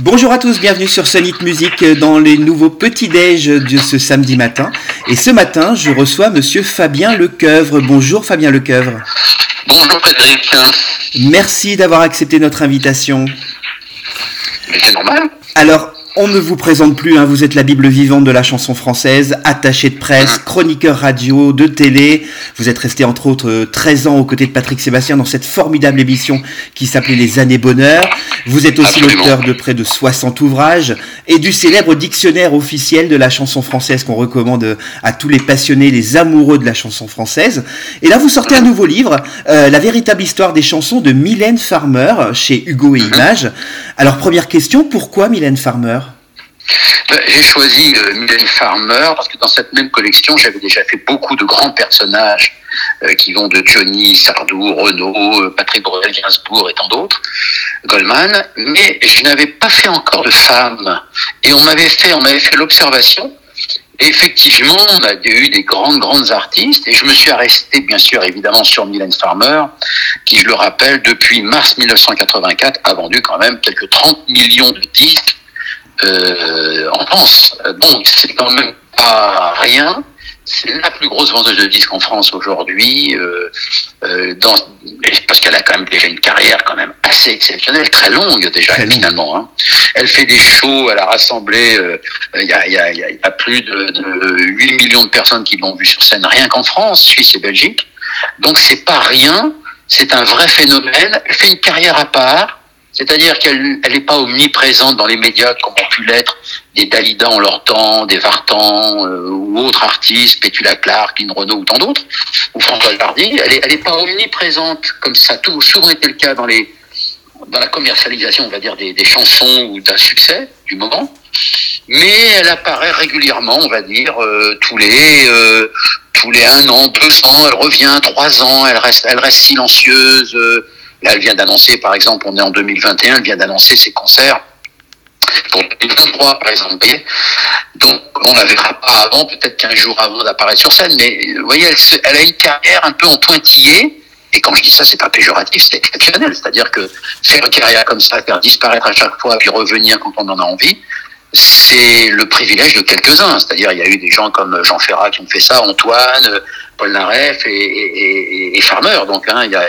Bonjour à tous, bienvenue sur Sonic Music dans les nouveaux petits-déj de ce samedi matin. Et ce matin, je reçois monsieur Fabien Lecoeuvre. Bonjour Fabien Lecoeuvre. Bonjour Frédéric. Merci d'avoir accepté notre invitation. Mais c'est normal. Alors, on ne vous présente plus, hein, vous êtes la Bible vivante de la chanson française, attaché de presse, chroniqueur radio, de télé. Vous êtes resté entre autres 13 ans aux côtés de Patrick Sébastien dans cette formidable émission qui s'appelait Les années bonheur. Vous êtes aussi l'auteur de près de 60 ouvrages et du célèbre dictionnaire officiel de la chanson française qu'on recommande à tous les passionnés, les amoureux de la chanson française. Et là, vous sortez un nouveau livre, euh, La véritable histoire des chansons de Mylène Farmer chez Hugo et Images. Alors, première question, pourquoi Mylène Farmer? Ben, J'ai choisi euh, Mylène Farmer parce que dans cette même collection, j'avais déjà fait beaucoup de grands personnages euh, qui vont de Johnny, Sardou, Renaud, euh, Patrick Bruel, Gainsbourg et tant d'autres, Goldman, mais je n'avais pas fait encore de femme. Et on m'avait fait, on m'avait fait l'observation. Effectivement, on a eu des grandes, grandes artistes, et je me suis arrêté, bien sûr, évidemment, sur Mylène Farmer, qui, je le rappelle, depuis mars 1984, a vendu quand même quelques 30 millions de disques euh, en France. Donc c'est quand même pas rien. C'est la plus grosse vendeuse de disques en France aujourd'hui, euh, euh, dans- parce qu'elle a quand même déjà une carrière quand même assez exceptionnelle, très longue déjà Très finalement. hein. Elle fait des shows, elle a rassemblé, euh, il y, a, y, a, y a plus de, de 8 millions de personnes qui l'ont vue sur scène rien qu'en France, Suisse et Belgique. Donc c'est pas rien, c'est un vrai phénomène. Elle fait une carrière à part. C'est-à-dire qu'elle elle n'est pas omniprésente dans les médias comme ont pu l'être des Dalida en leur temps, des Vartan euh, ou autres artistes, Pétula Clark, Lynn Renault ou tant d'autres, ou François Hardy. Elle n'est elle est pas omniprésente comme ça a souvent été le cas dans, les, dans la commercialisation, on va dire, des, des chansons ou d'un succès du moment. Mais elle apparaît régulièrement, on va dire, euh, tous les euh, tous les un an, deux ans, elle revient, trois ans, elle reste, elle reste silencieuse. Là, elle vient d'annoncer, par exemple, on est en 2021, elle vient d'annoncer ses concerts pour 2023, par exemple. Donc, on la verra pas avant, peut-être 15 jours avant d'apparaître sur scène, mais vous voyez, elle, a une carrière un peu en pointillé. Et quand je dis ça, c'est pas péjoratif, c'est exceptionnel. C'est-à-dire que faire une carrière comme ça, faire disparaître à chaque fois, puis revenir quand on en a envie, c'est le privilège de quelques-uns. C'est-à-dire, il y a eu des gens comme Jean Ferrat qui ont fait ça, Antoine, Paul Naref et, et, Farmer. Donc, hein, il, y a,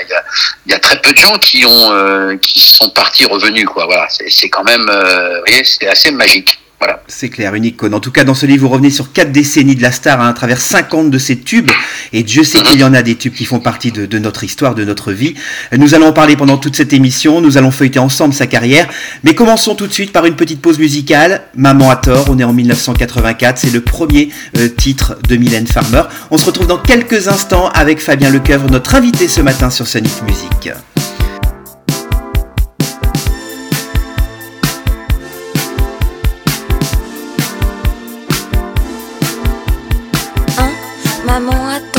y a, très peu de gens qui euh, sont partis revenus. Quoi. Voilà, c'est c'est quand même, euh, vous voyez, c'est assez magique. Voilà. C'est clair, une icône. En tout cas, dans ce livre, vous revenez sur quatre décennies de la star hein, à travers 50 de ses tubes. Et Dieu sait qu'il y en a des tubes qui font partie de, notre histoire, de notre vie. Nous allons en parler pendant toute cette émission. Nous allons feuilleter ensemble sa carrière. Mais commençons tout de suite par une petite pause musicale. Maman a tort. On est en 1984. C'est le premier euh, titre de Mylène Farmer. On se retrouve dans quelques instants avec Fabien Lecoeuvre, notre invité ce matin sur Sonic Music. Maman a tort. Deux,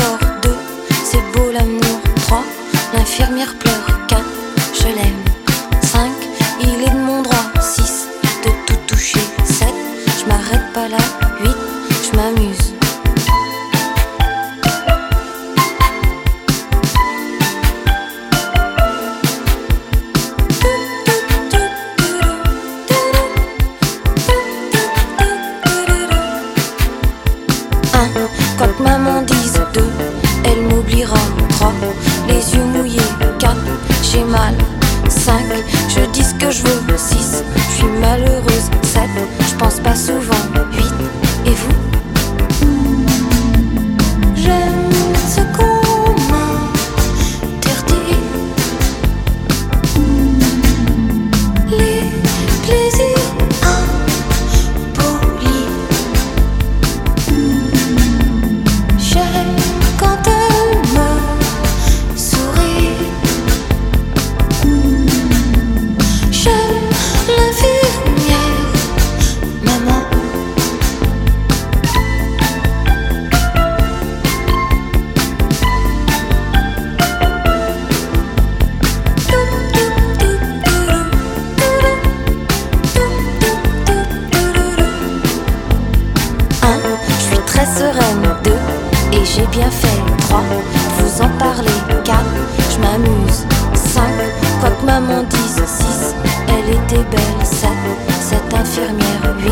était belle. Cette infirmière, oui,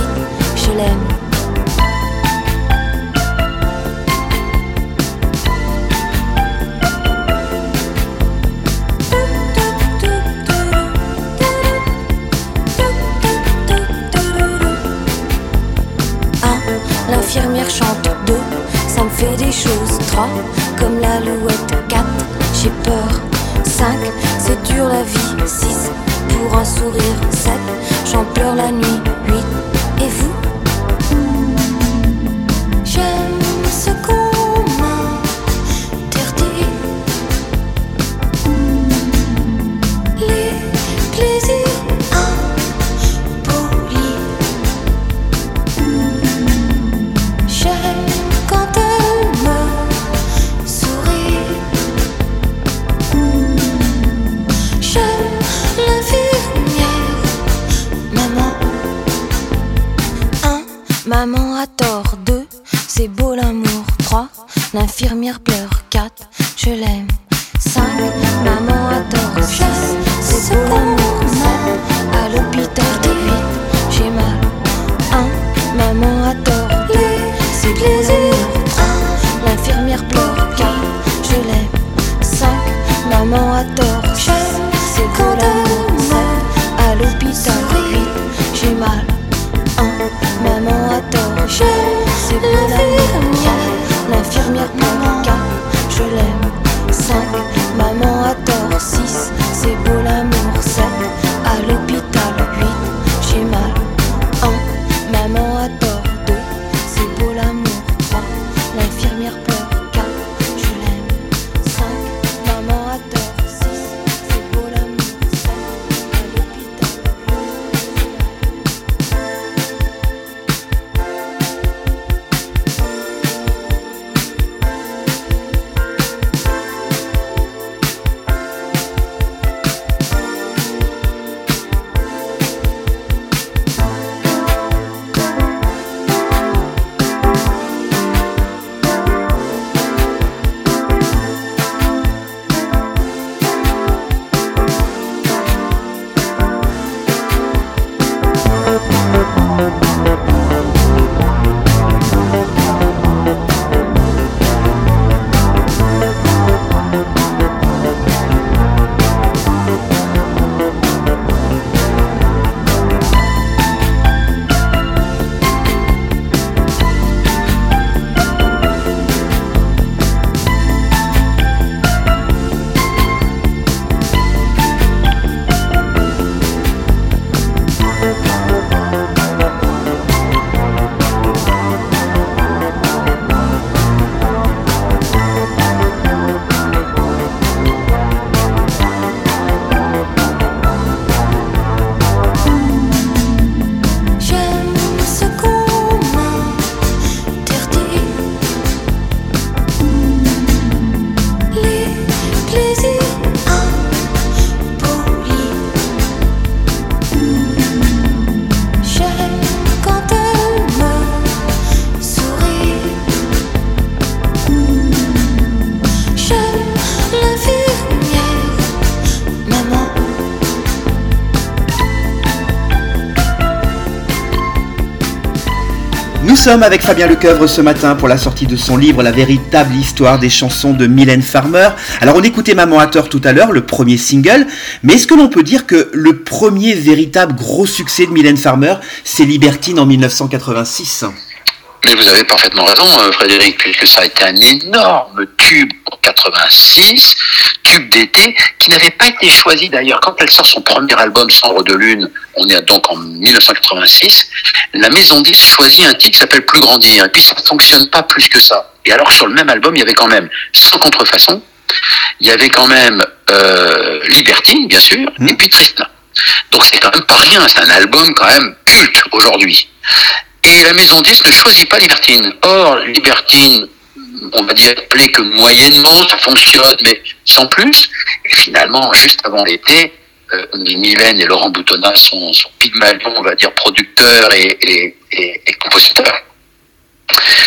je l'aime. Sommes avec Fabien Lecoeuvre ce matin pour la sortie de son livre La véritable histoire des chansons de Mylène Farmer. Alors on écoutait Maman à tout à l'heure, le premier single, mais est-ce que l'on peut dire que le premier véritable gros succès de Mylène Farmer, c'est Libertine en 1986 Mais vous avez parfaitement raison, euh, Frédéric, puisque ça a été un énorme tube en 86, tube d'été, qui n'avait pas été choisi d'ailleurs. Quand elle sort son premier album, Cendre de Lune, on est donc en 1986, la maison 10 choisit un titre qui s'appelle Plus Grandir, et puis ça ne fonctionne pas plus que ça. Et alors sur le même album, il y avait quand même Sans Contrefaçon, il y avait quand même euh, Libertine, bien sûr, Mhm. et puis Tristan. Donc c'est quand même pas rien, c'est un album quand même culte aujourd'hui. Et la maison 10 ne choisit pas Libertine. Or, Libertine, on va dire, plaît que moyennement, ça fonctionne, mais sans plus. Et finalement, juste avant l'été, euh, Mylène et Laurent Boutonnat sont, sont Pygmalion, on va dire, producteurs et, et, compositeurs.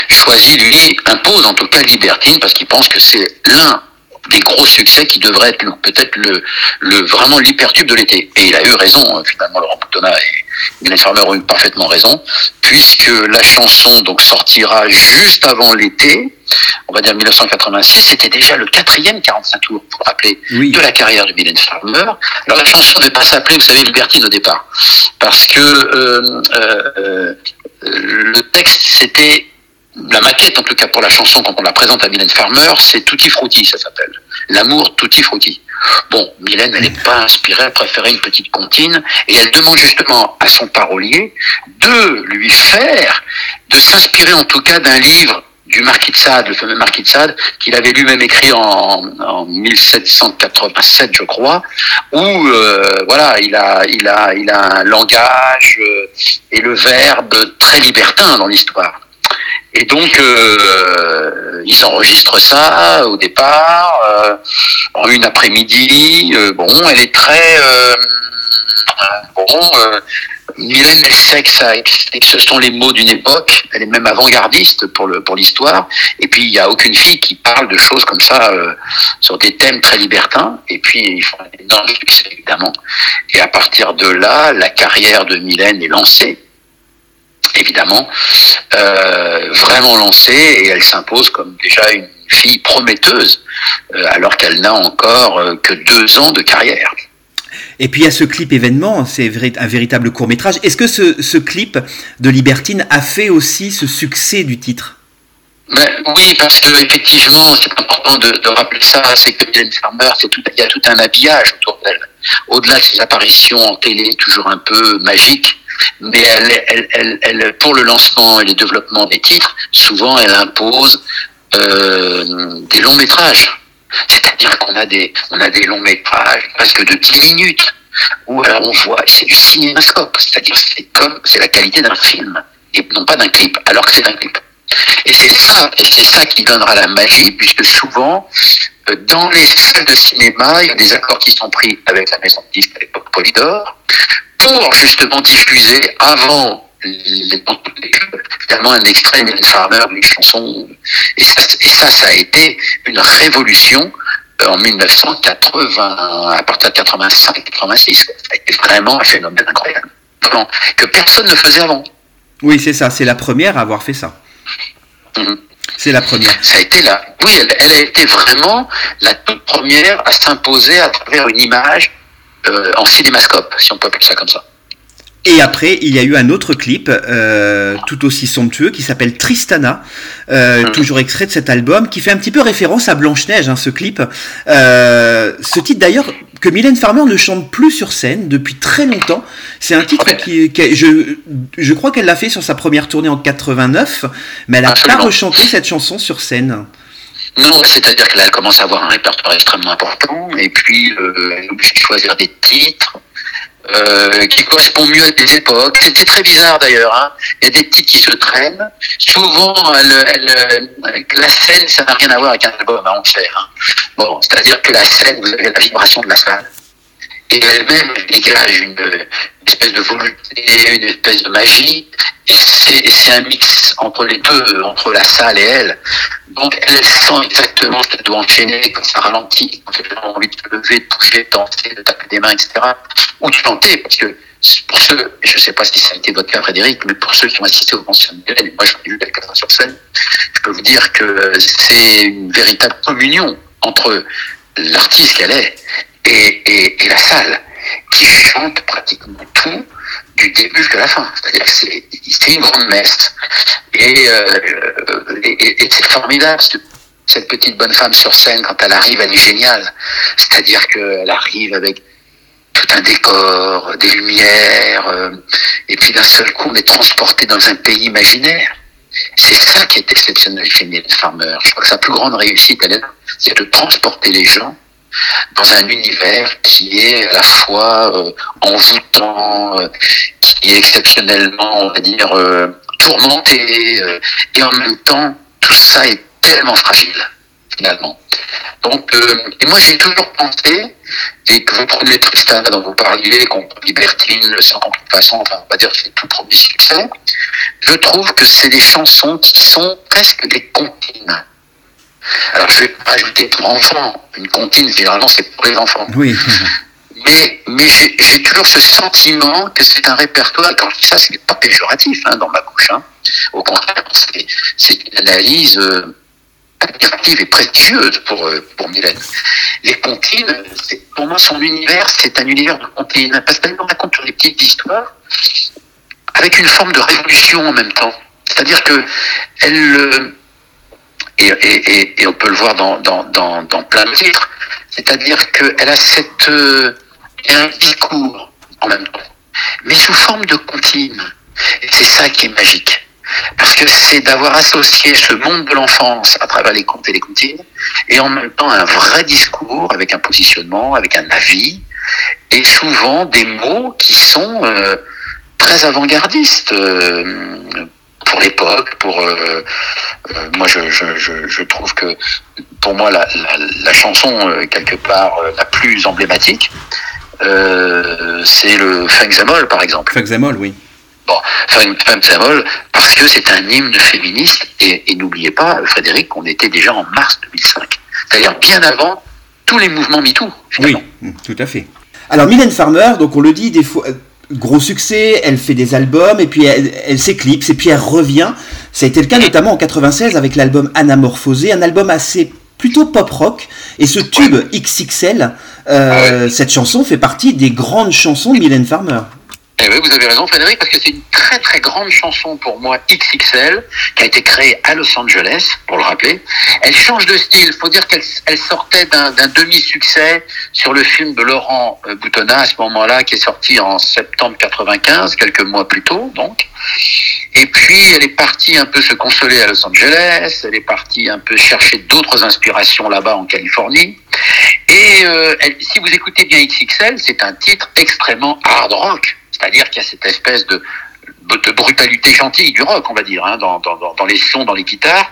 Choisit, lui, impose en tout cas Libertine parce qu'il pense que c'est l'un des gros succès qui devrait être peut-être le vraiment l'hypertube de l'été. Et il a eu raison, hein, finalement, Laurent Boutonnat. Et Mylène Farmer a eu parfaitement raison, puisque la chanson donc sortira juste avant l'été, on va dire 1986, c'était déjà le quatrième 45 tours, pour rappeler, de la carrière de Mylène Farmer. Alors la chanson ne devait pas s'appeler, vous savez, Libertine au départ, parce que euh, euh, le texte c'était la maquette, en tout cas pour la chanson, quand on la présente à Mylène Farmer, c'est Tutti Frutti, ça s'appelle. L'amour Tutti Frutti. Bon, Mylène, elle n'est pas inspirée, elle préférait une petite comptine, et elle demande justement à son parolier de lui faire, de s'inspirer en tout cas d'un livre du Marquis de Sade, le fameux Marquis de Sade, qu'il avait lui-même écrit en, en, 1787, je crois, où euh, voilà, il a, il a, il a un langage euh, et le verbe très libertin dans l'histoire. Et donc, euh, ils enregistrent ça au départ, euh, en une après-midi. Euh, bon, elle est très... Euh, bon, Mylène, elle sait que, ça, que ce sont les mots d'une époque. Elle est même avant-gardiste pour le pour l'histoire. Et puis, il n'y a aucune fille qui parle de choses comme ça euh, sur des thèmes très libertins. Et puis, ils font un énorme succès, évidemment. Et à partir de là, la carrière de Mylène est lancée évidemment, euh, vraiment lancée et elle s'impose comme déjà une fille prometteuse euh, alors qu'elle n'a encore euh, que deux ans de carrière. Et puis il y a ce clip événement, c'est un véritable court métrage. Est-ce que ce, ce, clip de Libertine a fait aussi ce succès du titre? Ben, Oui, parce que effectivement, c'est important de, de, rappeler ça, c'est que Mylène Farmer, tout, il y a tout un habillage autour d'elle. Au-delà de ses apparitions en télé toujours un peu magiques, mais elle, elle, elle, elle, pour le lancement et le développement des titres, souvent elle impose euh, des longs métrages. C'est-à-dire qu'on a des, on a des longs métrages presque de 10 minutes, où alors on voit, c'est du cinémascope, c'est-à-dire c'est comme, c'est la qualité d'un film, et non pas d'un clip, alors que c'est un clip. Et c'est ça, et c'est ça qui donnera la magie, puisque souvent, dans les salles de cinéma, il y a des accords qui sont pris avec la maison de disques à l'époque Polydor, pour justement diffuser avant les, finalement un extrait de Farmer, une chanson. Et ça, et ça, ça a été une révolution en 1980, à partir de 85, 86. Ça a été vraiment un phénomène incroyable. Que personne ne faisait avant. Oui, c'est ça. C'est la première à avoir fait ça. Mmh. C'est la première. Ça a été la, oui, elle, elle, a été vraiment la toute première à s'imposer à travers une image euh, en cinémascope, si on peut appeler ça comme ça. Et après, il y a eu un autre clip, euh, tout aussi somptueux, qui s'appelle Tristana, euh, mmh. toujours extrait de cet album, qui fait un petit peu référence à Blanche-Neige, hein, ce clip. Euh, ce titre d'ailleurs que Mylène Farmer ne chante plus sur scène depuis très longtemps. C'est un titre qui, qui je, je crois qu'elle l'a fait sur sa première tournée en 89, mais elle n'a pas rechanté cette chanson sur scène. Non, c'est-à-dire que là, elle commence à avoir un répertoire extrêmement important, et puis euh, elle est obligée de choisir des titres euh, qui correspondent mieux à des époques. C'était très bizarre d'ailleurs. Hein. Il y a des titres qui se traînent. Souvent, elle, elle, la scène, ça n'a rien à voir avec un album à enfer. Hein. Bon, c'est-à-dire que la scène, vous avez la vibration de la salle, et elle-même dégage une, espèce de volonté, une espèce de magie. C'est un mix entre les deux, entre la salle et elle. Donc elle sent exactement ce qu'elle doit enchaîner, quand ça ralentit, quand elle a envie de se lever, de bouger, de danser, de taper des mains, etc. Ou de chanter, parce que pour ceux, je ne sais pas si ça a été votre cas Frédéric, mais pour ceux qui ont assisté au concert de et moi j'en ai vu quelques sur scène, je peux vous dire que c'est une véritable communion entre l'artiste qu'elle est et, et, et la salle qui chante pratiquement tout du début jusqu'à la fin. C'est-à-dire que c'est une grande messe. Et, euh, et, et c'est formidable, cette petite bonne femme sur scène, quand elle arrive, elle est géniale. C'est-à-dire qu'elle arrive avec tout un décor, des lumières, euh, et puis d'un seul coup, on est transporté dans un pays imaginaire. C'est ça qui est exceptionnel chez Mylène Farmer. Je crois que sa plus grande réussite, elle est c'est de transporter les gens dans un univers qui est à la fois euh, envoûtant, euh, qui est exceptionnellement, on va dire, euh, tourmenté, et en même temps, tout ça est tellement fragile, finalement. Donc, et moi j'ai toujours pensé, et que vous prenez Tristan dont vous parliez, qu'on Libertine, le sang en toute façon, on va dire c'est tout premier succès, je trouve que c'est des chansons qui sont presque des comptines. Alors je vais pas ajouter pour enfants, une comptine généralement c'est pour les enfants. Oui. mais, mais j'ai toujours ce sentiment que c'est un répertoire. Quand je dis ça, c'est pas péjoratif hein, dans ma bouche. Hein. Au contraire, c'est une analyse euh, et prestigieuse pour, euh, pour Mylène. Les comptines, pour moi, son univers, c'est un univers de comptines. Parce qu'elle nous raconte des petites histoires avec une forme de révolution en même temps. C'est-à-dire que elle. Et, on peut le voir dans, dans, dans, plein de titres. C'est-à-dire qu'elle a cette. Euh, un discours en même temps, mais sous forme de comptine. Et c'est ça qui est magique. Parce que c'est d'avoir associé ce monde de l'enfance à travers les contes et les comptines, et en même temps un vrai discours avec un positionnement, avec un avis, et souvent des mots qui sont euh, très avant-gardistes euh, pour l'époque. Pour euh, moi, je, je, je, trouve que pour moi la, la, chanson quelque part la plus emblématique, c'est le Funk par exemple. Funk oui. Bon, Femme parce que c'est un hymne féministe, et, et n'oubliez pas, Frédéric, qu'on était déjà en mars 2005. C'est-à-dire bien avant tous les mouvements MeToo. Oui, tout à fait. Alors Mylène Farmer, donc on le dit des fois, euh, gros succès, elle fait des albums et puis elle, s'éclipse et puis elle revient. Ça a été le cas notamment en 96 avec l'album Anamorphosé, un album assez plutôt pop rock. Et ce tube XXL, euh, cette chanson fait partie des grandes chansons de Mylène Farmer. Eh oui, vous avez raison, Frédéric, parce que c'est une très très grande chanson pour moi XXL qui a été créée à Los Angeles, pour le rappeler. Elle change de style. Il faut dire qu'elle elle sortait d'un demi-succès sur le film de Laurent euh, Boutonnat à ce moment-là, qui est sorti en septembre 95, quelques mois plus tôt, donc. Et puis, elle est partie un peu se consoler à Los Angeles. Elle est partie un peu chercher d'autres inspirations là-bas en Californie. Et euh, si vous écoutez bien XXL, c'est un titre extrêmement hard rock c'est-à-dire qu'il y a cette espèce de, brutalité gentille du rock, on va dire, hein, dans, les sons, dans les guitares.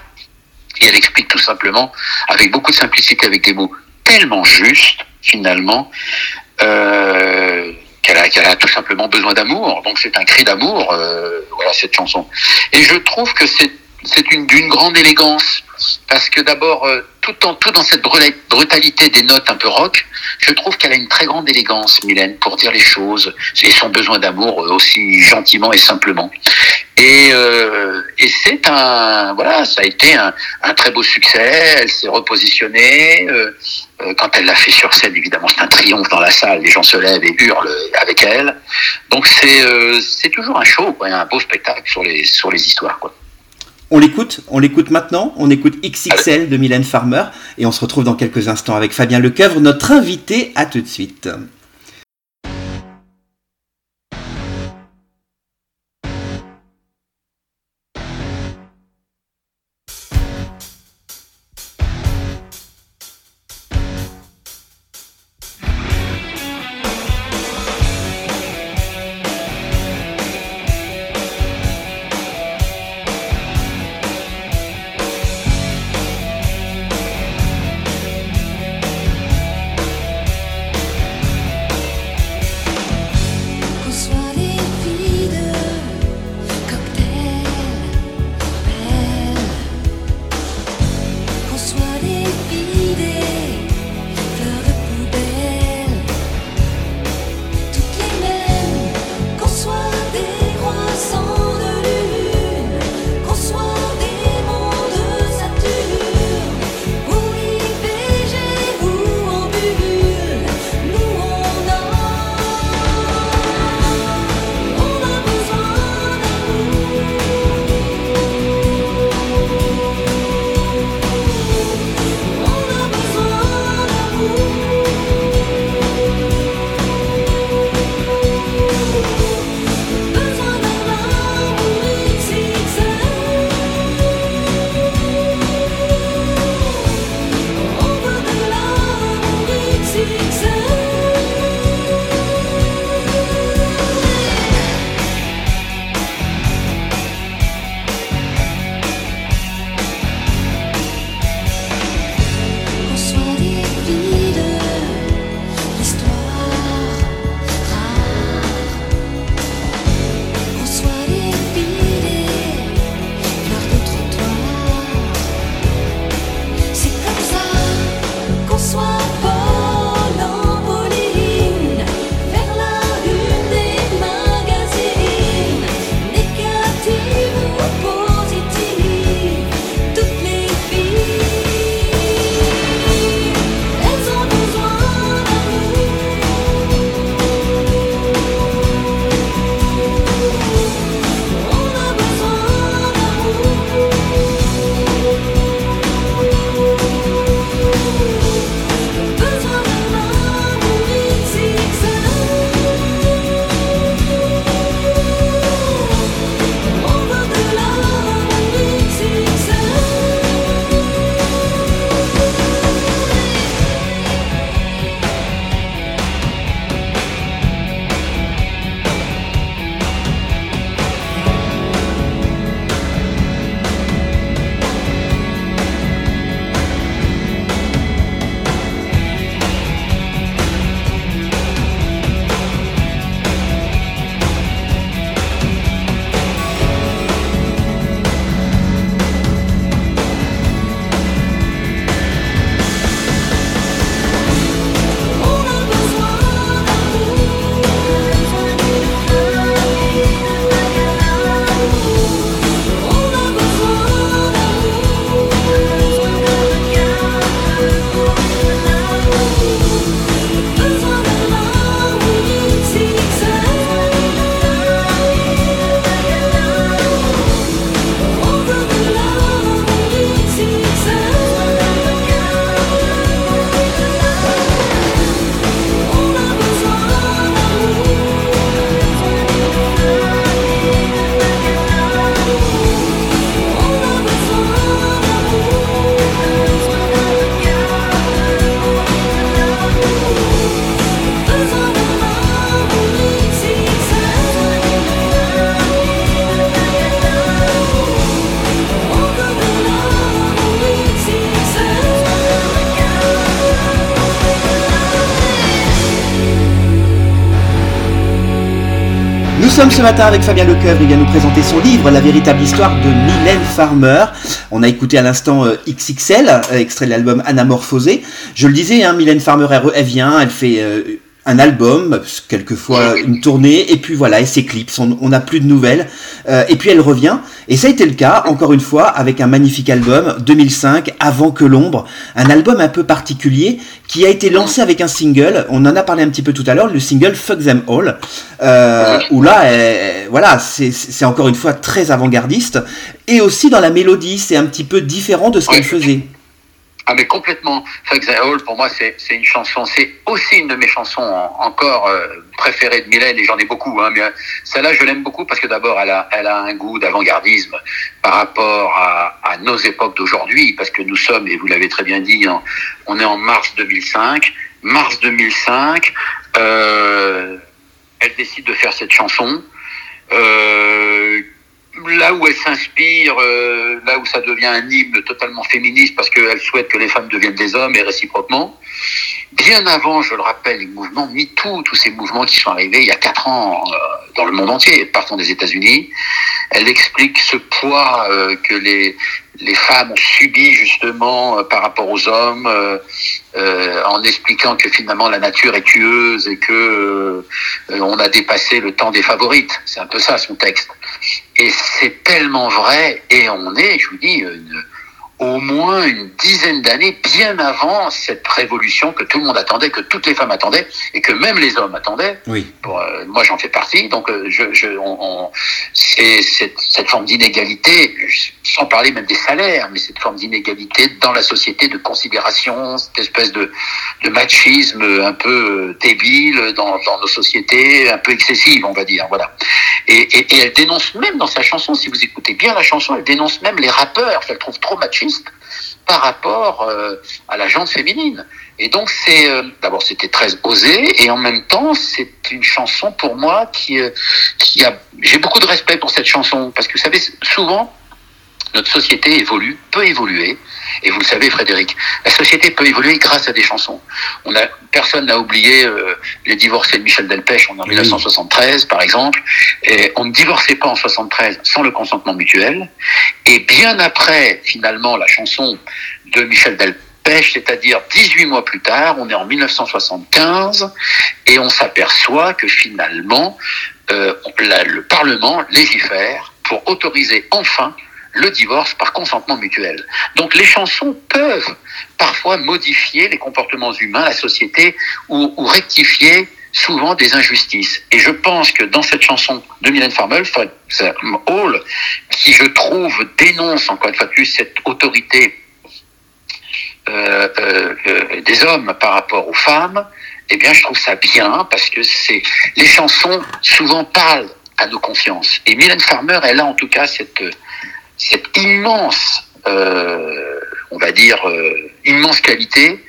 Et elle explique tout simplement, avec beaucoup de simplicité, avec des mots tellement justes, finalement, euh, qu'elle a, tout simplement besoin d'amour. Donc c'est un cri d'amour, euh, voilà cette chanson. Et je trouve que c'est, c'est une d'une grande élégance parce que d'abord, euh, tout, en, tout dans cette brutalité des notes un peu rock, je trouve qu'elle a une très grande élégance, Mylène, pour dire les choses et son besoin d'amour euh, aussi gentiment et simplement. Et, euh, et c'est un, voilà, ça a été un, un très beau succès. Elle s'est repositionnée. Euh, quand elle l'a fait sur scène, évidemment, c'est un triomphe dans la salle. Les gens se lèvent et hurlent avec elle. Donc c'est, c'est toujours un show, quoi, un beau spectacle sur les, sur les histoires, quoi. On l'écoute, on l'écoute maintenant, on écoute XXL de Mylène Farmer et on se retrouve dans quelques instants avec Fabien Lecoeuvre, notre invité. À tout de suite. Ce matin avec Fabien Lecoeuvre, il vient nous présenter son livre La véritable histoire de Mylène Farmer. On a écouté à l'instant euh, XXL, euh, extrait de l'album Anamorphosé. Je le disais, hein, Mylène Farmer, elle, vient, elle fait euh, un album, quelquefois une tournée, et puis voilà, et s'éclipse, on n'a plus de nouvelles, euh, et puis elle revient, et ça a été le cas, encore une fois, avec un magnifique album, 2005, Avant que l'ombre, un album un peu particulier, qui a été lancé avec un single, on en a parlé un petit peu tout à l'heure, le single Fuck Them All, euh, où là, voilà, c'est encore une fois très avant-gardiste, et aussi dans la mélodie, c'est un petit peu différent de ce qu'elle faisait. Ah mais complètement. Fuck the Hall, pour moi, c'est une chanson, c'est aussi une de mes chansons encore euh, préférées de Mylène, et j'en ai beaucoup. Hein, mais euh, celle-là, je l'aime beaucoup parce que d'abord, elle a, elle a un goût d'avant-gardisme par rapport à, nos époques d'aujourd'hui, parce que nous sommes, et vous l'avez très bien dit, on est en mars 2005. Mars 2005, euh, elle décide de faire cette chanson. Là où elle s'inspire, euh, là où ça devient un hymne totalement féministe parce qu'elle souhaite que les femmes deviennent des hommes et réciproquement. Bien avant, je le rappelle, les mouvements MeToo, tous ces mouvements qui sont arrivés il y a quatre ans euh, dans le monde entier, partant des États-Unis, elle explique ce poids euh, que les, les femmes ont subi justement euh, par rapport aux hommes, euh, euh, en expliquant que finalement la nature est tueuse et que on a dépassé le temps des favorites. C'est un peu ça son texte. Et c'est tellement vrai. Et on est, je vous dis, une, au moins une dizaine d'années bien avant cette révolution que tout le monde attendait, que toutes les femmes attendaient et que même les hommes attendaient. Oui. Euh, moi, j'en fais partie. Donc, euh, je, je, on, c'est cette, cette, forme d'inégalité, sans parler même des salaires, mais cette forme d'inégalité dans la société, de considération, cette espèce de, de machisme un peu débile dans, dans, nos sociétés, un peu excessive, on va dire. Voilà. Et, et, et elle dénonce même dans sa chanson, si vous écoutez bien la chanson, elle dénonce même les rappeurs qu'elle trouve trop par rapport euh, à la gente féminine. Et donc c'est euh, d'abord c'était très osé et en même temps c'est une chanson pour moi qui euh, qui a j'ai beaucoup de respect pour cette chanson parce que vous savez souvent notre société évolue, peut évoluer, et vous le savez, Frédéric, la société peut évoluer grâce à des chansons. On a, personne n'a oublié euh, les divorcés de Michel Delpech en 1973, par exemple. Et on ne divorçait pas en 73 sans le consentement mutuel. Et bien après, finalement, la chanson de Michel Delpech, c'est-à-dire 18 mois plus tard, on est en 1975, et on s'aperçoit que finalement, euh, la, le Parlement légifère pour autoriser enfin le divorce par consentement mutuel. Donc les chansons peuvent parfois modifier les comportements humains, la société, ou, rectifier souvent des injustices. Et je pense que dans cette chanson de Mylène Farmer, Hall, qui je trouve dénonce encore une fois plus cette autorité euh, euh, des hommes par rapport aux femmes, eh bien je trouve ça bien parce que c'est les chansons souvent parlent à nos consciences. Et Mylène Farmer, elle a en tout cas cette cette immense, euh, on va dire, euh, immense qualité.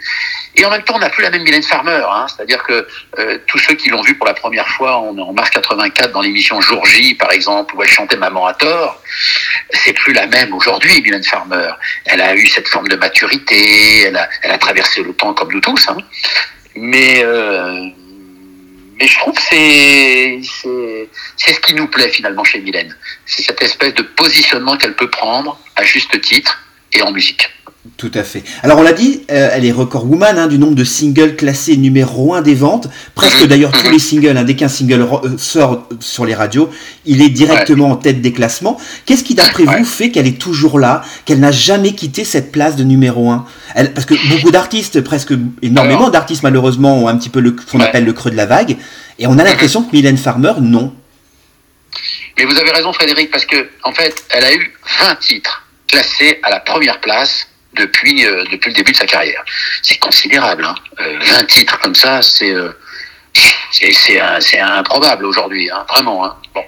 Et en même temps, on n'a plus la même Mylène Farmer. Hein, C'est-à-dire que euh, tous ceux qui l'ont vue pour la première fois en, en mars 84 dans l'émission Jour J, par exemple, où elle chantait Maman à tort, c'est plus la même aujourd'hui, Mylène Farmer. Elle a eu cette forme de maturité, elle a, elle a traversé le temps comme nous tous. Hein. Mais euh, et je trouve que c'est, c'est, ce qui nous plaît finalement chez Mylène. C'est cette espèce de positionnement qu'elle peut prendre à juste titre et en musique. Tout à fait. Alors on l'a dit, euh, elle est record woman hein, du nombre de singles classés numéro 1 des ventes. Presque mhm. d'ailleurs tous mhm. les singles, hein, dès qu'un single euh, sort sur les radios, il est directement en tête des classements. Qu'est-ce qui d'après vous fait qu'elle est toujours là, qu'elle n'a jamais quitté cette place de numéro 1 elle, Parce que beaucoup d'artistes, presque énormément d'artistes malheureusement, ont un petit peu le, qu'on appelle le creux de la vague. Et on a l'impression que Mylène Farmer, non. Mais vous avez raison Frédéric, parce que en fait, elle a eu 20 titres classés à la première place depuis euh, depuis le début de sa carrière. C'est considérable. Hein. Euh, 20 titres comme ça, c'est euh, c'est improbable aujourd'hui, hein, vraiment. Hein. Bon.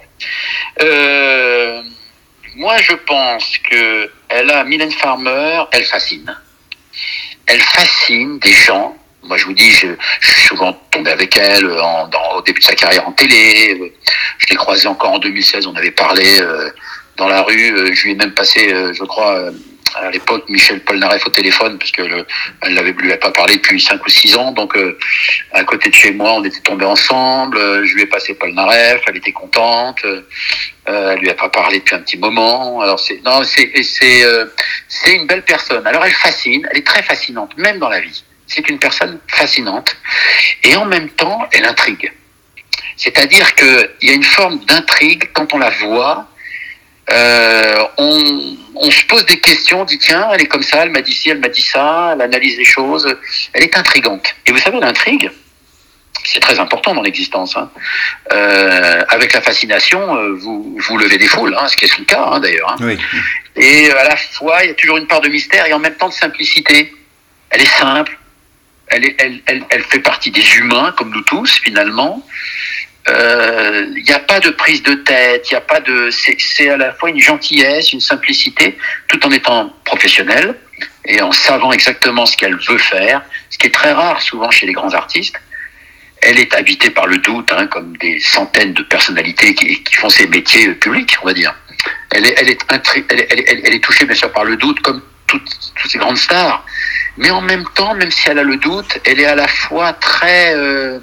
Euh, moi, je pense que elle a Mylène Farmer, elle fascine. Elle fascine des gens. Moi, je vous dis, je, je suis souvent tombé avec elle en, dans, au début de sa carrière en télé. Je l'ai croisée encore en 2016. On avait parlé euh, dans la rue. Je lui ai même passé, je crois à l'époque Michel Polnareff au téléphone parce que le, elle l'avait lui avait pas parlé depuis cinq ou six ans. Donc euh, à côté de chez moi on était tombés ensemble. Euh, je lui ai passé Polnareff elle était contente. Euh, elle lui a pas parlé depuis un petit moment. Alors c'est non c'est c'est c'est une belle personne. Alors elle fascine elle est très fascinante même dans la vie. C'est une personne fascinante. Et en même temps elle intrigue. C'est-à-dire qu'il y a une forme d'intrigue quand on la voit euh, on, on, se pose des questions, on dit tiens, elle est comme ça, elle m'a dit ci, elle m'a dit ça, elle analyse les choses, elle est intrigante. Et vous savez, l'intrigue, c'est très important dans l'existence. Hein. Euh, avec la fascination, euh, vous, vous levez des foules, hein, ce qui est son cas hein, d'ailleurs. Hein. Oui. Et à la fois, il y a toujours une part de mystère et en même temps de simplicité. Elle est simple, elle, est, elle, elle, elle fait partie des humains, comme nous tous finalement il euh, n'y a pas de prise de tête, il a pas de, c'est à la fois une gentillesse, une simplicité, tout en étant professionnel et en savant exactement ce qu'elle veut faire, ce qui est très rare souvent chez les grands artistes. Elle est habitée par le doute, hein, comme des centaines de personnalités qui, qui, font ces métiers publics, on va dire. Elle est, elle est, elle est, elle est, touchée bien sûr par le doute, comme toutes, toutes, ces grandes stars. Mais en même temps, même si elle a le doute, elle est à la fois très euh,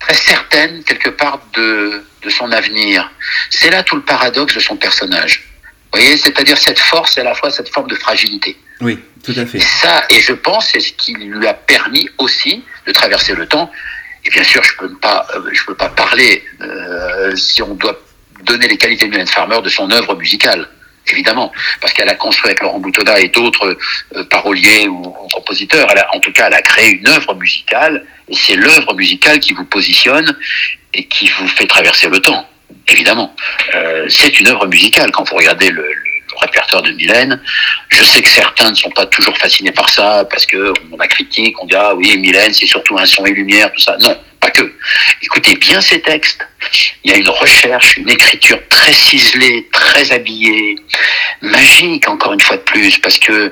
très certaine quelque part de, de son avenir. C'est là tout le paradoxe de son personnage. Vous voyez, c'est-à-dire cette force et à la fois cette forme de fragilité. Oui, tout à fait. Et ça, et je pense, c'est ce qui lui a permis aussi de traverser le temps. Et bien sûr, je peux pas, euh, je peux pas parler euh, si on doit donner les qualités de Mylène Farmer de son œuvre musicale évidemment, parce qu'elle a construit avec Laurent Boutonnat et d'autres euh, paroliers ou, compositeurs, elle a, en tout cas, elle a créé une œuvre musicale, et c'est l'œuvre musicale qui vous positionne et qui vous fait traverser le temps, évidemment. Euh, c'est une œuvre musicale, quand vous regardez le, le, répertoire de Mylène, je sais que certains ne sont pas toujours fascinés par ça, parce que on a critique, on dit, ah oui, Mylène, c'est surtout un son et lumière, tout ça. Non, pas que. Écoutez bien ces textes. Il y a une recherche, une écriture très ciselée, très habillée, magique encore une fois de plus, parce que euh,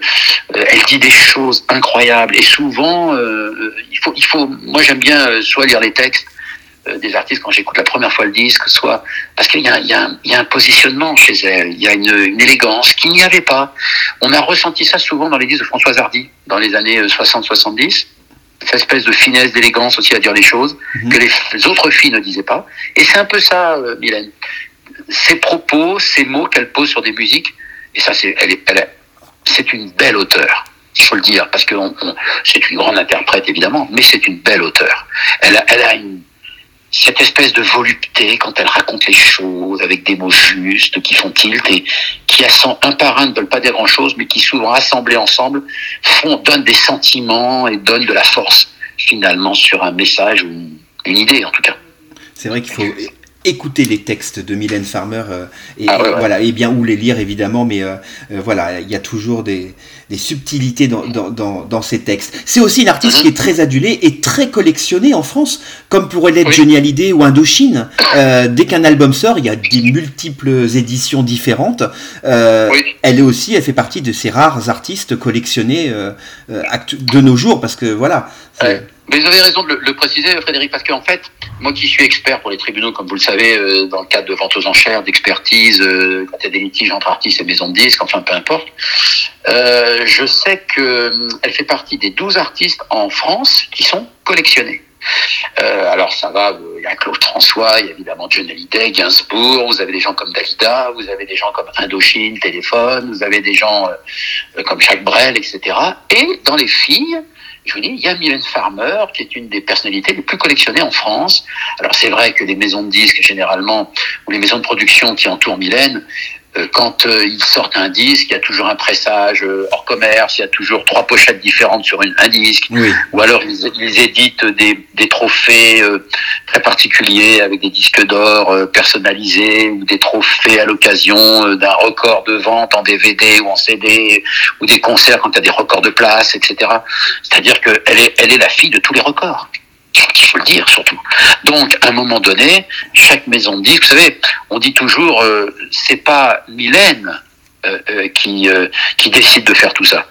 elle dit des choses incroyables et souvent euh, il faut, il faut. Moi j'aime bien euh, soit lire les textes euh, des artistes quand j'écoute la première fois le disque, soit parce qu'il y, y, y, a un positionnement chez elle, il y a une, une élégance qu'il n'y avait pas. On a ressenti ça souvent dans les disques de Françoise Hardy dans les années 60-70 cette espèce de finesse, d'élégance aussi à dire les choses mhm. que les autres filles ne disaient pas. Et c'est un peu ça, euh, Mylène. Ses propos, ses mots qu'elle pose sur des musiques, et ça, c'est, elle elle est, c'est une belle auteure. Il faut le dire, parce que c'est une grande interprète évidemment, mais c'est une belle auteure. Elle a, elle a une, cette espèce de volupté quand elle raconte les choses avec des mots justes qui font tilt et qui un par un ne veulent pas dire grand chose mais qui souvent assemblés ensemble font donnent des sentiments et donnent de la force finalement sur un message ou une idée en tout cas. C'est vrai qu'il faut écouter les textes de Mylène Farmer euh, et, ah ouais, ouais. voilà et bien ou les lire évidemment mais euh, euh, voilà il y a toujours des, des subtilités dans, dans, dans, dans, ces textes c'est aussi une artiste qui est très adulée et très collectionnée en France comme pourrait l'être oui. Johnny Hallyday ou Indochine dès qu'un album sort il y a des multiples éditions différentes oui. elle est aussi elle fait partie de ces rares artistes collectionnés de nos jours parce que voilà mais vous avez raison de le, préciser, Frédéric, parce qu'en fait, moi qui suis expert pour les tribunaux, comme vous le savez, euh, dans le cadre de vente aux enchères, d'expertise, euh, quand il y a des litiges entre artistes et maisons de disques, enfin peu importe, euh, je sais qu'elle euh, fait partie des 12 artistes en France qui sont collectionnés. Alors ça va, il y a Claude François, il y a évidemment John Hallyday, Gainsbourg, vous avez des gens comme Dalida, vous avez des gens comme Indochine, Téléphone, vous avez des gens comme Jacques Brel, etc. Et dans les filles, je vous dis, il y a Mylène Farmer, qui est une des personnalités les plus collectionnées en France. Alors c'est vrai que les maisons de disques, généralement, ou les maisons de production qui entourent Mylène, quand euh, ils sortent un disque, il y a toujours un pressage euh, hors commerce, il y a toujours trois pochettes différentes sur une, un disque, oui. ou alors ils, ils éditent des, des trophées euh, très particuliers avec des disques d'or euh, personnalisés, ou des trophées à l'occasion euh, d'un record de vente en DVD ou en CD, ou des concerts quand il y a des records de place, etc. C'est-à-dire qu'elle est, elle est la fille de tous les records il faut le dire surtout. Donc, à un moment donné, chaque maison de disques, vous savez, on dit toujours, euh, c'est pas Mylène euh, euh, qui, euh, qui décide de faire tout ça.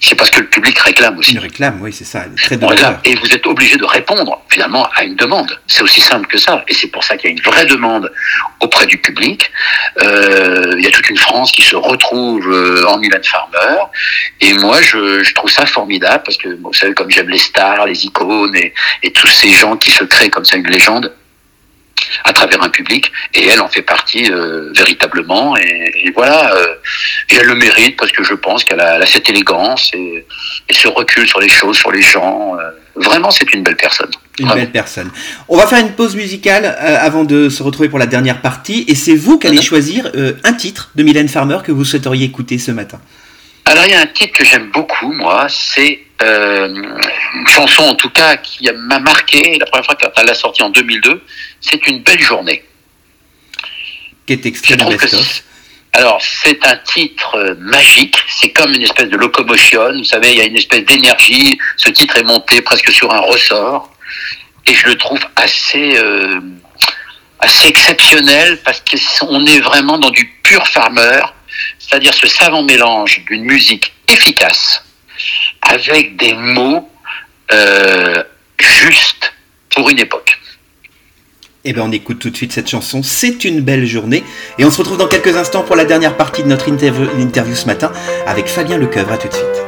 C'est parce que le public réclame aussi. Il réclame, oui, c'est ça. Très On réclame. Et vous êtes obligé de répondre finalement à une demande. C'est aussi simple que ça. Et c'est pour ça qu'il y a une vraie demande auprès du public. Euh, il y a toute une France qui se retrouve euh, en Mylène Farmer. Et moi, je, je, trouve ça formidable parce que, vous savez, comme j'aime les stars, les icônes et, et tous ces gens qui se créent comme ça une légende, à travers un public et elle en fait partie euh, véritablement et, et voilà euh, et elle le mérite parce que je pense qu'elle a, cette élégance et, et, ce recul sur les choses sur les gens euh, vraiment c'est une belle personne. Une vraiment. belle personne. On va faire une pause musicale avant de se retrouver pour la dernière partie et c'est vous qui allez choisir un titre de Mylène Farmer que vous souhaiteriez écouter ce matin. Alors il y a un titre que j'aime beaucoup moi c'est une chanson en tout cas qui m'a marqué la première fois qu'elle l'a sortie en 2002 c'est une belle journée qui est extrait alors, c'est un titre magique. C'est comme une espèce de locomotion. Vous savez, il y a une espèce d'énergie. Ce titre est monté presque sur un ressort. Et je le trouve assez, euh, assez exceptionnel parce qu'on est vraiment dans du pur farmer. C'est-à-dire ce savant mélange d'une musique efficace avec des mots euh, justes pour une époque. Eh bien, on écoute tout de suite cette chanson. C'est une belle journée. Et on se retrouve dans quelques instants pour la dernière partie de notre interview, ce matin avec Fabien Lecoeuvre. À tout de suite.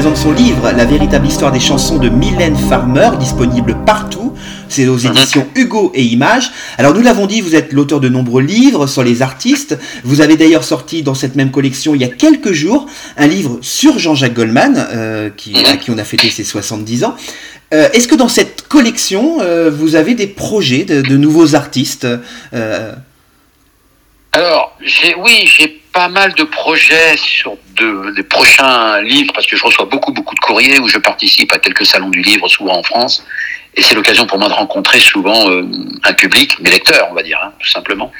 Présente son livre La véritable histoire des chansons de Mylène Farmer, disponible partout. C'est aux mhm. éditions Hugo et Images. Alors nous l'avons dit, vous êtes l'auteur de nombreux livres sur les artistes. Vous avez d'ailleurs sorti dans cette même collection il y a quelques jours un livre sur Jean-Jacques Goldman, euh, qui, mhm. à qui on a fêté ses 70 ans. Euh, est-ce que dans cette collection, euh, vous avez des projets de, nouveaux artistes Alors, oui, j'ai pas mal de projets sur de, des prochains livres parce que je reçois beaucoup beaucoup de courriers où je participe à quelques salons du livre souvent en France et c'est l'occasion pour moi de rencontrer souvent euh, un public, mes lecteurs on va dire hein, tout simplement.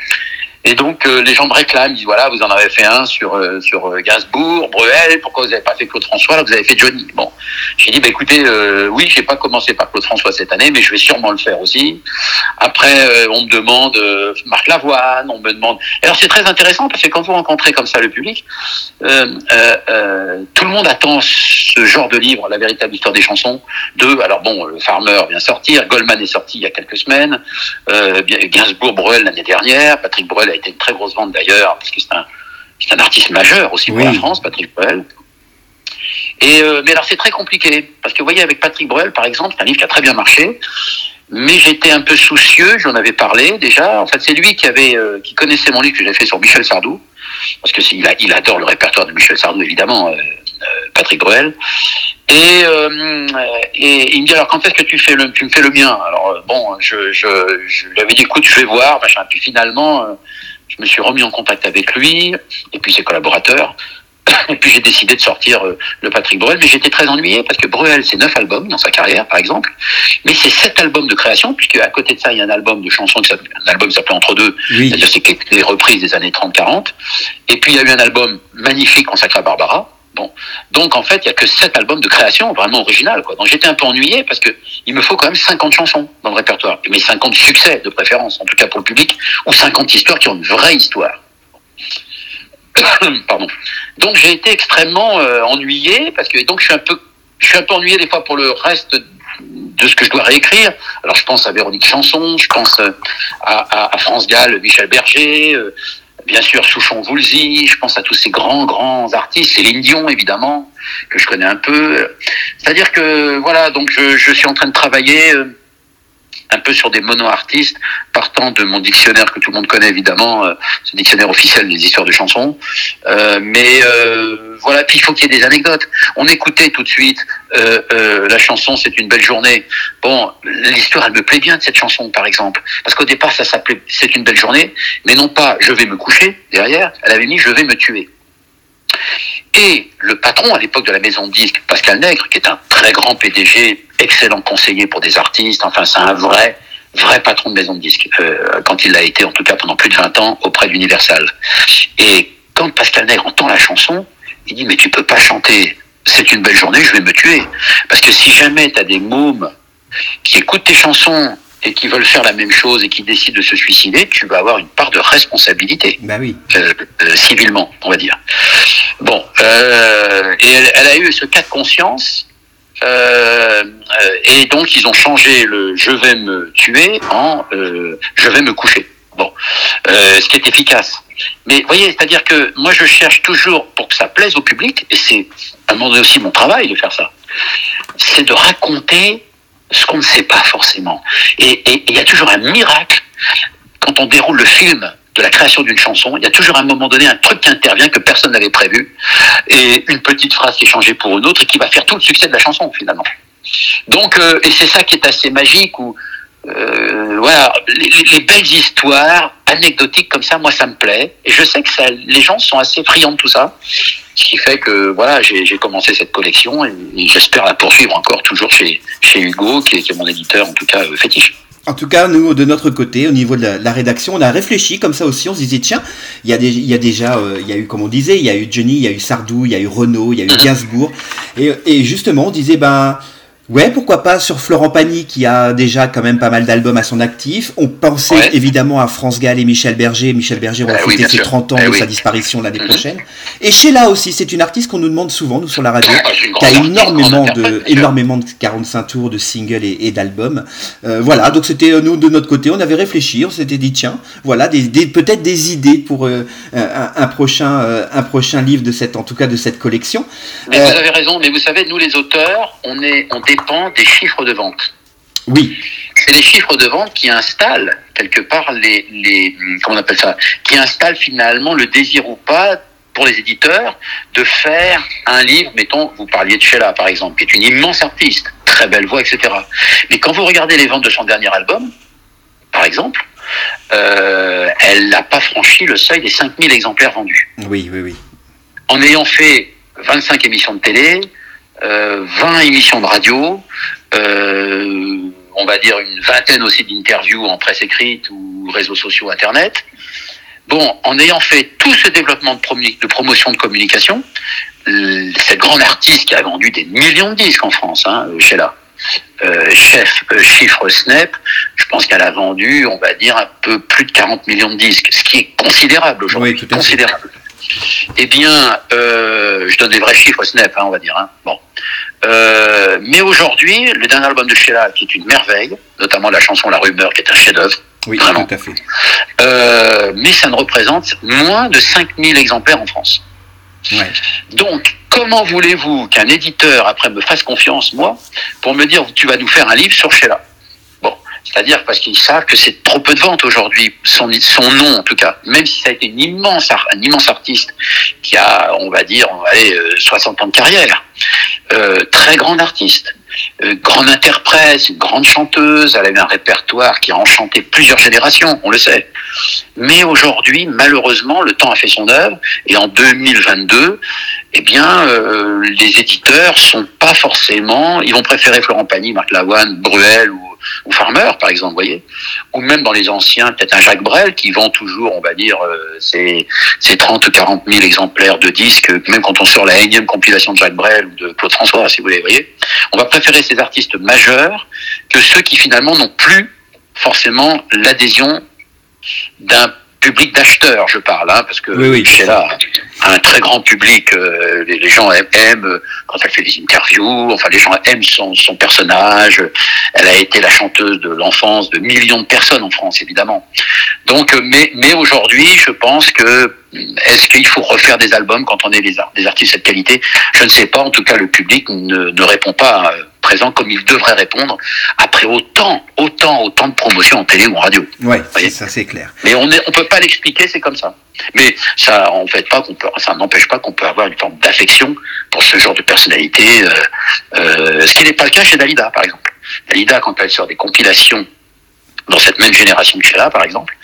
Et donc euh, les gens me réclament, ils disent voilà, vous en avez fait un sur euh, sur euh, Gainsbourg, Bruel, pourquoi vous n'avez pas fait Claude François, là vous avez fait Johnny. Bon, j'ai dit bah écoutez, euh, oui, j'ai pas commencé par Claude François cette année, mais je vais sûrement le faire aussi. Après, on me demande Marc Lavoine, on me demande. Alors c'est très intéressant parce que quand vous rencontrez comme ça le public, tout le monde attend ce genre de livre, la véritable histoire des chansons. De alors bon, le Farmer vient sortir, Goldman est sorti il y a quelques semaines, Gainsbourg, Bruel l'année dernière, Patrick Bruel a été une très grosse vente d'ailleurs, parce que c'est un, c'est un artiste majeur aussi pour la France, Patrick Bruel. Et, euh, mais alors c'est très compliqué, parce que vous voyez, avec Patrick Bruel, par exemple, c'est un livre qui a très bien marché, mais j'étais un peu soucieux, j'en avais parlé déjà. En fait, c'est lui qui avait, euh, qui connaissait mon livre que j'avais fait sur Michel Sardou, parce que il, a, il adore le répertoire de Michel Sardou, évidemment, euh, Patrick Bruel. Et, et, il me dit alors quand est-ce que tu fais le tu me fais le mien? Alors bon je je, je lui avais dit écoute je vais voir machin puis finalement je me suis remis en contact avec lui et puis ses collaborateurs. Et puis j'ai décidé de sortir euh, le Patrick Bruel, mais j'étais très ennuyé parce que Bruel, c'est neuf albums dans sa carrière, par exemple, mais c'est sept albums de création, puisque à côté de ça, il y a un album de chansons, un album qui s'appelait Entre deux, c'est-à-dire c'est des reprises des années 30-40. Et puis il y a eu un album magnifique consacré à Barbara, donc en fait, il y a que sept albums de création vraiment original. Quoi. Donc j'étais un peu ennuyé parce que il me faut quand même 50 chansons dans le répertoire, mais 50 succès de préférence, en tout cas pour le public, ou 50 histoires qui ont une vraie histoire. Pardon. Donc j'ai été extrêmement euh, ennuyé parce que donc je suis un peu, je suis un peu ennuyé des fois pour le reste de ce que je dois réécrire. Alors je pense à Véronique Chanson, je pense euh, à, à France Gall, Michel Berger. Bien sûr Souchon Voulzy, je pense à tous ces grands, grands artistes, Céline Dion évidemment, que je connais un peu. C'est-à-dire que voilà, donc je, je, suis en train de travailler euh, un peu sur des mono-artistes, partant de mon dictionnaire que tout le monde connaît évidemment, euh, ce dictionnaire officiel des histoires de chansons. Euh, mais euh, voilà, puis il faut qu'il y ait des anecdotes. On écoutait tout de suite la chanson C'est une belle journée. Bon, l'histoire, elle me plaît bien de cette chanson, par exemple. Parce qu'au départ, ça s'appelait C'est une belle journée, mais non pas Je vais me coucher, derrière, elle avait mis Je vais me tuer. Et le patron à l'époque de la maison de disques, Pascal Nègre, qui est un très grand PDG, excellent conseiller pour des artistes, enfin c'est un vrai, vrai patron de maison de disques, euh, quand il l'a été en tout cas pendant plus de 20 ans auprès d'Universal. Et quand Pascal Nègre entend la chanson, il dit mais tu peux pas chanter c'est une belle journée, je vais me tuer. Parce que si jamais tu as des mômes qui écoutent tes chansons et qui veulent faire la même chose et qui décident de se suicider, tu vas avoir une part de responsabilité. Bah oui. Euh, euh, civilement, on va dire. Bon, euh, et elle, elle, a eu ce cas de conscience, euh, et donc ils ont changé le je vais me tuer en euh, je vais me coucher. Bon, ce qui est efficace. Mais voyez, c'est-à-dire que moi je cherche toujours pour que ça plaise au public, et c'est à un moment donné aussi mon travail de faire ça, c'est de raconter ce qu'on ne sait pas forcément. Et il y a toujours un miracle quand on déroule le film de la création d'une chanson, il y a toujours à un moment donné un truc qui intervient que personne n'avait prévu, et une petite phrase qui est changée pour une autre et qui va faire tout le succès de la chanson finalement. Donc, euh, et c'est ça qui est assez magique, où euh, voilà, les, les, belles histoires anecdotiques comme ça, moi ça me plaît, et je sais que les gens sont assez friands de tout ça. Ce qui fait que voilà, j'ai commencé cette collection et, j'espère la poursuivre encore toujours chez, chez Hugo, qui est, qui est mon éditeur en tout cas euh, fétiche. En tout cas, nous, de notre côté, au niveau de la, la, rédaction, on a réfléchi comme ça aussi. On se disait, tiens, il y a, des, il y a déjà, euh, il y a eu, comme on disait, il y a eu Johnny, il y a eu Sardou, il y a eu Renault, il y a eu mhm. Gainsbourg. Et, et justement, on disait, ben, Ouais, pourquoi pas sur Florent Pagny qui a déjà quand même pas mal d'albums à son actif. On pensait évidemment à France Gall et Michel Berger. Michel Berger va eh fêter ses 30 ans eh de sa disparition l'année mhm. prochaine. Et Sheila aussi, c'est une artiste qu'on nous demande souvent, nous sur la radio, ah, qui a énormément de, énormément de 45 tours de singles et, d'albums. Euh, voilà, donc c'était euh, nous de notre côté, on avait réfléchi, on s'était dit tiens, voilà, des, peut-être des idées pour euh, un, prochain, un prochain livre de cette, en tout cas de cette collection. Mais vous avez raison, mais vous savez, nous les auteurs, on est, on des chiffres de vente. Oui. C'est les chiffres de vente qui installent quelque part les, les comment on appelle ça, qui installent finalement le désir ou pas pour les éditeurs de faire un livre, mettons, vous parliez de Sheila par exemple, qui est une immense artiste, très belle voix, etc. Mais quand vous regardez les ventes de son dernier album, par exemple, euh, elle n'a pas franchi le seuil des 5000 exemplaires vendus. Oui, oui, oui. En ayant fait 25 émissions de télé, 20 euh, émissions de radio, euh, on va dire une vingtaine aussi d'interviews en presse écrite ou réseaux sociaux, Internet. Bon, en ayant fait tout ce développement de, de promotion de communication, cette grande artiste qui a vendu des millions de disques en France, hein, Sheila, euh, chef euh, chiffre Snap, je pense qu'elle a vendu, on va dire, un peu plus de 40 millions de disques, ce qui est considérable aujourd'hui, oui, considérable. Eh bien, euh, je donne des vrais chiffres Snap, hein, on va dire. Hein. Bon. Euh, mais aujourd'hui, le dernier album de Sheila, qui est une merveille, notamment la chanson La Rumeur, qui est un chef-d'œuvre. Oui, vraiment. tout à fait. Euh, mais ça ne représente moins de 5000 exemplaires en France. Ouais. Donc, comment voulez-vous qu'un éditeur, après, me fasse confiance, moi, pour me dire, tu vas nous faire un livre sur Sheila? C'est-à-dire parce qu'ils savent que c'est trop peu de ventes aujourd'hui, son, nom en tout cas. Même si ça a été une immense, un immense artiste qui a, on va dire, on va aller, 60 ans de carrière, euh, très grand artiste, euh, grande interprète, grande chanteuse, elle avait un répertoire qui a enchanté plusieurs générations, on le sait. Mais aujourd'hui, malheureusement, le temps a fait son œuvre, et en 2022, eh bien, euh, les éditeurs sont pas forcément, ils vont préférer Florent Pagny, Marc Lavoine, Bruel ou Farmer, par exemple, voyez, ou même dans les anciens, peut-être un Jacques Brel qui vend toujours, on va dire, euh, ses, 30 ou 40 000 exemplaires de disques, même quand on sort la énième compilation de Jacques Brel ou de Claude François, si vous voulez, voyez. On va préférer ces artistes majeurs que ceux qui finalement n'ont plus forcément l'adhésion d'un public d'acheteurs, je parle, hein, parce que oui, oui. là un très grand public, euh, les, gens aiment, euh, quand elle fait des interviews, enfin les gens aiment son, son personnage. Elle a été la chanteuse de l'enfance de millions de personnes en France, évidemment. Donc, euh, mais, mais aujourd'hui, je pense que est-ce qu'il faut refaire des albums quand on est des, des artistes de cette qualité? Je ne sais pas. En tout cas, le public ne, ne répond pas présent comme il devrait répondre après autant, autant, autant de promotions en télé ou en radio. Oui, ça c'est clair. Mais on ne on peut pas l'expliquer, c'est comme ça. Mais ça en fait pas qu'on peut, ça n'empêche pas qu'on peut avoir une forme d'affection pour ce genre de personnalité, euh, euh, ce qui n'est pas le cas chez Dalida, par exemple. Dalida, quand elle sort des compilations dans cette même génération que Sheila, par exemple,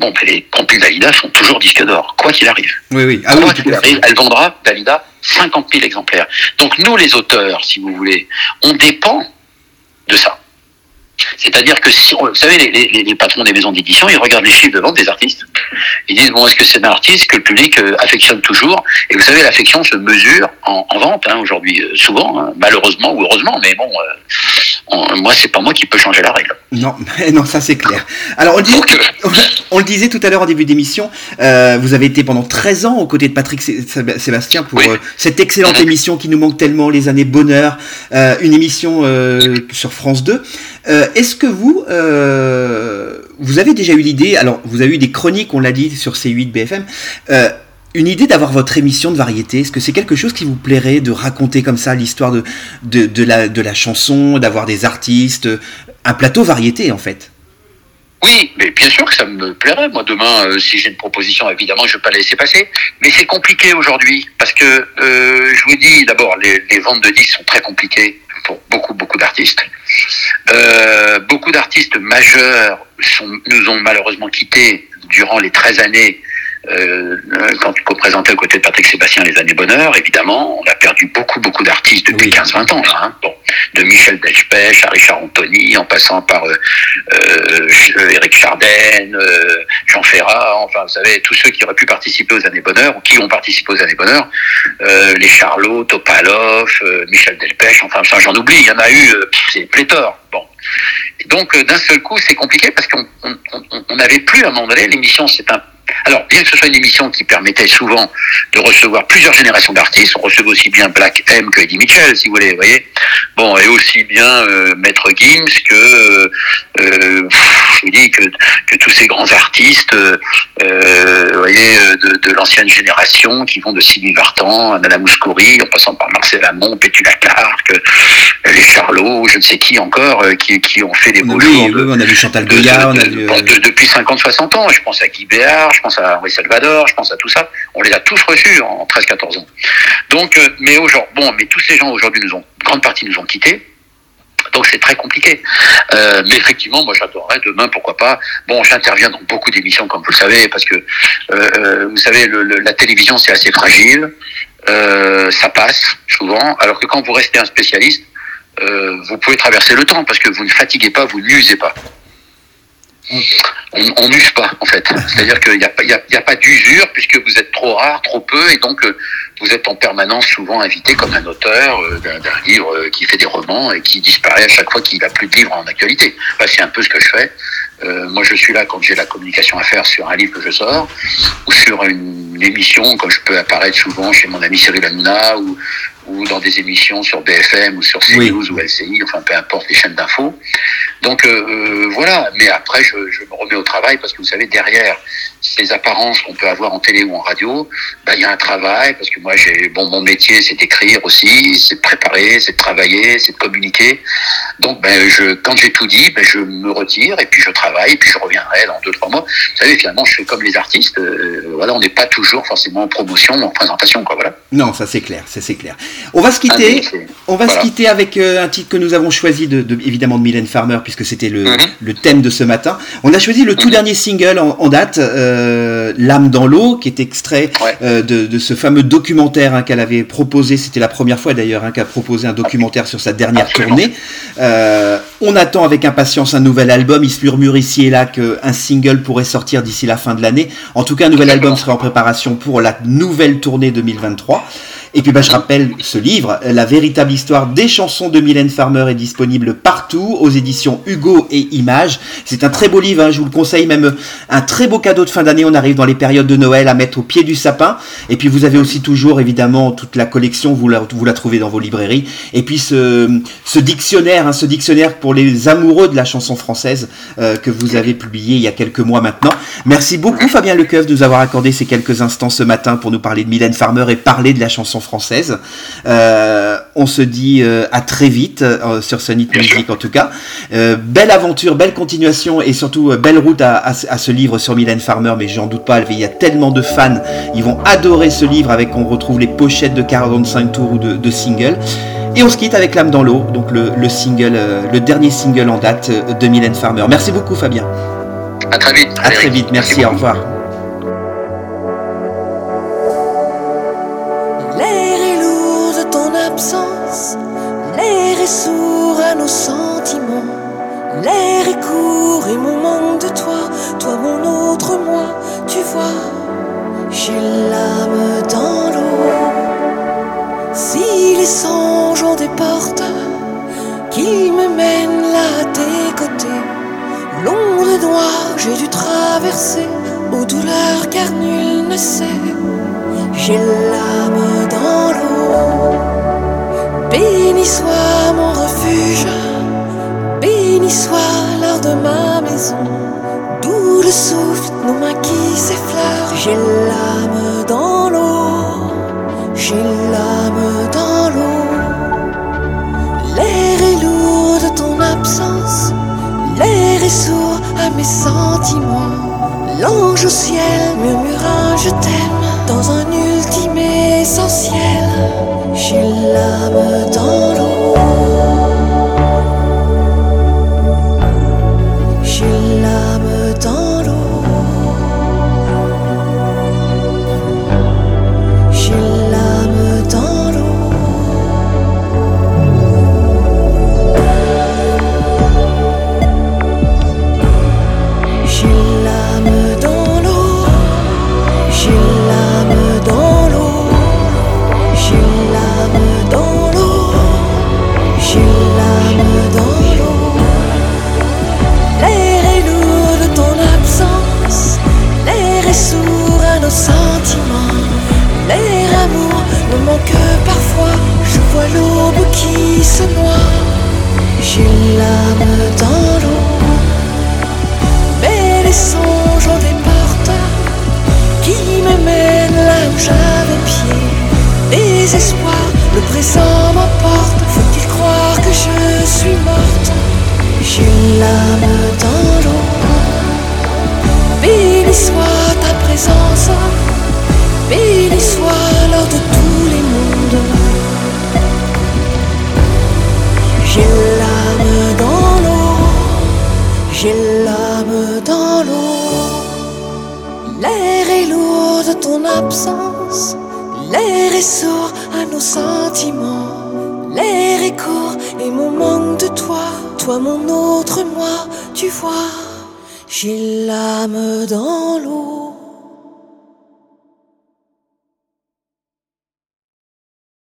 bon, les compiles Dalida sont toujours disques d'or, quoi qu'il arrive. Oui, oui. Ah quoi qu'il arrive, elle vendra, Dalida, 50 000 exemplaires. Donc nous, les auteurs, si vous voulez, on dépend de ça. C'est-à-dire que si, vous savez, les, patrons des maisons d'édition, ils regardent les chiffres de vente des artistes. Ils disent bon, est-ce que c'est un artiste que le public euh, affectionne toujours? Et vous savez, l'affection se mesure en, vente hein, aujourd'hui, euh, souvent, hein, malheureusement ou heureusement. Mais bon, euh, moi, c'est pas moi qui peux changer la règle. Non, non, ça c'est clair. Alors on, on, le disait tout à l'heure en début d'émission, vous avez été pendant 13 ans aux côtés de Patrick Sébastien pour cette excellente mm-hmm. émission qui nous manque tellement, les années bonheur, une émission sur France 2. Euh, est-ce que vous, euh, vous avez déjà eu l'idée, alors vous avez eu des chroniques, on l'a dit, sur C8 BFM, euh, une idée d'avoir votre émission de variété Est-ce que c'est quelque chose qui vous plairait de raconter comme ça l'histoire de, la, chanson, d'avoir des artistes, un plateau variété en fait? Oui, mais bien sûr que ça me plairait. Moi, demain, si j'ai une proposition, évidemment, je ne vais pas la laisser passer. Mais c'est compliqué aujourd'hui parce que je vous dis d'abord, les, ventes de disques sont très compliquées pour beaucoup, beaucoup d'artistes. Euh, beaucoup d'artistes majeurs nous ont malheureusement quittés durant les 13 années euh, quand tu présentais aux côtés de Patrick Sébastien les années bonheur, évidemment, on a perdu beaucoup, beaucoup d'artistes depuis 15-20 ans. Là, hein. bon, de Michel Delpech à Richard Anthony, en passant par euh, euh, Eric Chardin, euh, Jean Ferrat, enfin, vous savez, tous ceux qui auraient pu participer aux années bonheur ou qui ont participé aux années bonheur, euh, les Charlots, Topalov, Michel Delpech, enfin, ça j'en oublie, il y en a eu, c'est pléthore. Bon. donc, d'un seul coup, c'est compliqué parce qu'on n'avait plus à un moment donné, l'émission, c'est un alors, bien que ce soit une émission qui permettait souvent de recevoir plusieurs générations d'artistes, on recevait aussi bien Black M que Eddie Mitchell, si vous voulez, vous voyez. Bon, et aussi bien euh, Maître Gims que, euh, euh, je vous dis que, que tous ces grands artistes, vous voyez, de, de l'ancienne génération, qui vont de Sylvie Vartan à Nana Mouskouri, en passant par Marcel Amont, Pétula Clark, les Charlots, je ne sais qui encore, qui, qui ont fait des beaux oui, on a vu Chantal Goya, on a vu... depuis 50-60 ans, je pense à Guy Béard, je pense à Henri Salvador, je pense à tout ça. On les a tous reçus en 13-14 ans. Donc, euh, mais aujourd'hui, bon, mais tous ces gens aujourd'hui nous ont, grande partie nous ont quittés. Donc c'est très compliqué. Euh, mais effectivement, moi j'adorerais demain, pourquoi pas. Bon, j'interviens dans beaucoup d'émissions, comme vous le savez, parce que euh, vous savez, la télévision c'est assez fragile, ça passe souvent. Alors que quand vous restez un spécialiste, vous pouvez traverser le temps parce que vous ne fatiguez pas, vous n'usez pas on n'use pas en fait. C'est-à-dire qu'il n'y a, pas, d'usure puisque vous êtes trop rare, trop peu, et donc euh, vous êtes en permanence souvent invité comme un auteur euh, d'un livre euh, qui fait des romans et qui disparaît à chaque fois qu'il n'a plus de livres en actualité. c'est un peu ce que je fais. moi, je suis là quand j'ai la communication à faire sur un livre que je sors ou sur une, émission, quand je peux apparaître souvent chez mon ami Cyril Hanouna ou, ou dans des émissions sur BFM ou sur CNews ou LCI, enfin peu importe les chaînes d'infos. Donc euh, euh, voilà, mais après je, je, me remets au travail parce que vous savez derrière ces apparences qu'on peut avoir en télé ou en radio, bah, il y a un travail parce que moi j'ai bon mon métier c'est d'écrire aussi, c'est de préparer, c'est de travailler, c'est de communiquer. Donc ben je quand j'ai tout dit, ben je me retire et puis je travaille et puis je reviendrai dans deux trois mois. Vous savez finalement je fais comme les artistes, euh, voilà on n'est pas toujours forcément en promotion ou en présentation quoi voilà. Non ça c'est clair, ça c'est clair. On va se quitter, on va se quitter avec euh, un titre que nous avons choisi de, de évidemment de Mylène Farmer puisque c'était le, mhm. le, thème de ce matin. On a choisi le tout mhm. dernier single en, en date. Euh, euh, L'âme dans l'eau, qui est extrait euh, de, ce fameux documentaire hein, qu'elle avait proposé. C'était la première fois d'ailleurs hein, qu'elle a proposé un documentaire sur sa dernière tournée. Euh, on attend avec impatience un nouvel album. Il se murmure ici et là qu'un single pourrait sortir d'ici la fin de l'année. En tout cas, un nouvel album serait en préparation pour la nouvelle tournée 2023. Et puis bah, je rappelle ce livre, La véritable histoire des chansons de Mylène Farmer est disponible partout aux éditions Hugo et Images. C'est un très beau livre, hein, je vous le conseille, même un très beau cadeau de fin d'année. On arrive dans les périodes de Noël à mettre au pied du sapin. Et puis vous avez aussi toujours évidemment toute la collection, vous la, vous la trouvez dans vos librairies. Et puis ce, ce dictionnaire, hein, ce dictionnaire pour les amoureux de la chanson française euh, que vous avez publié il y a quelques mois maintenant. Merci beaucoup Fabien Lecoeuf de nous avoir accordé ces quelques instants ce matin pour nous parler de Mylène Farmer et parler de la chanson française. Euh, on se dit euh, à très vite euh, sur Sonic Music en tout cas. belle aventure, belle continuation et surtout belle route à, ce livre sur Mylène Farmer, mais j'en doute pas, il y a tellement de fans, ils vont adorer ce livre avec on retrouve les pochettes de 45 tours ou de, singles. Et on se quitte avec L'âme dans l'eau, donc le, single, le dernier single en date de Mylène Farmer. Merci beaucoup Fabien. À très vite. À très vite, merci au revoir. Sourd à nos sentiments. L'air est court et mon manque de toi, toi mon autre moi, tu vois. J'ai l'âme dans l'eau. Si les songes ont des portes qui me mènent là à tes côtés, l'ombre noire j'ai dû traverser aux douleurs car nul ne sait. J'ai l'âme dans l'eau. Béni soit mon refuge, béni soit l'heure de ma maison, d'où le souffle nos mains qui s'effleurent. J'ai l'âme dans l'eau, j'ai l'âme dans l'eau. L'air est lourd de ton absence, l'air est sourd à mes sentiments. L'ange au ciel murmura je t'aime dans un ultime essentiel. J'ai l'âme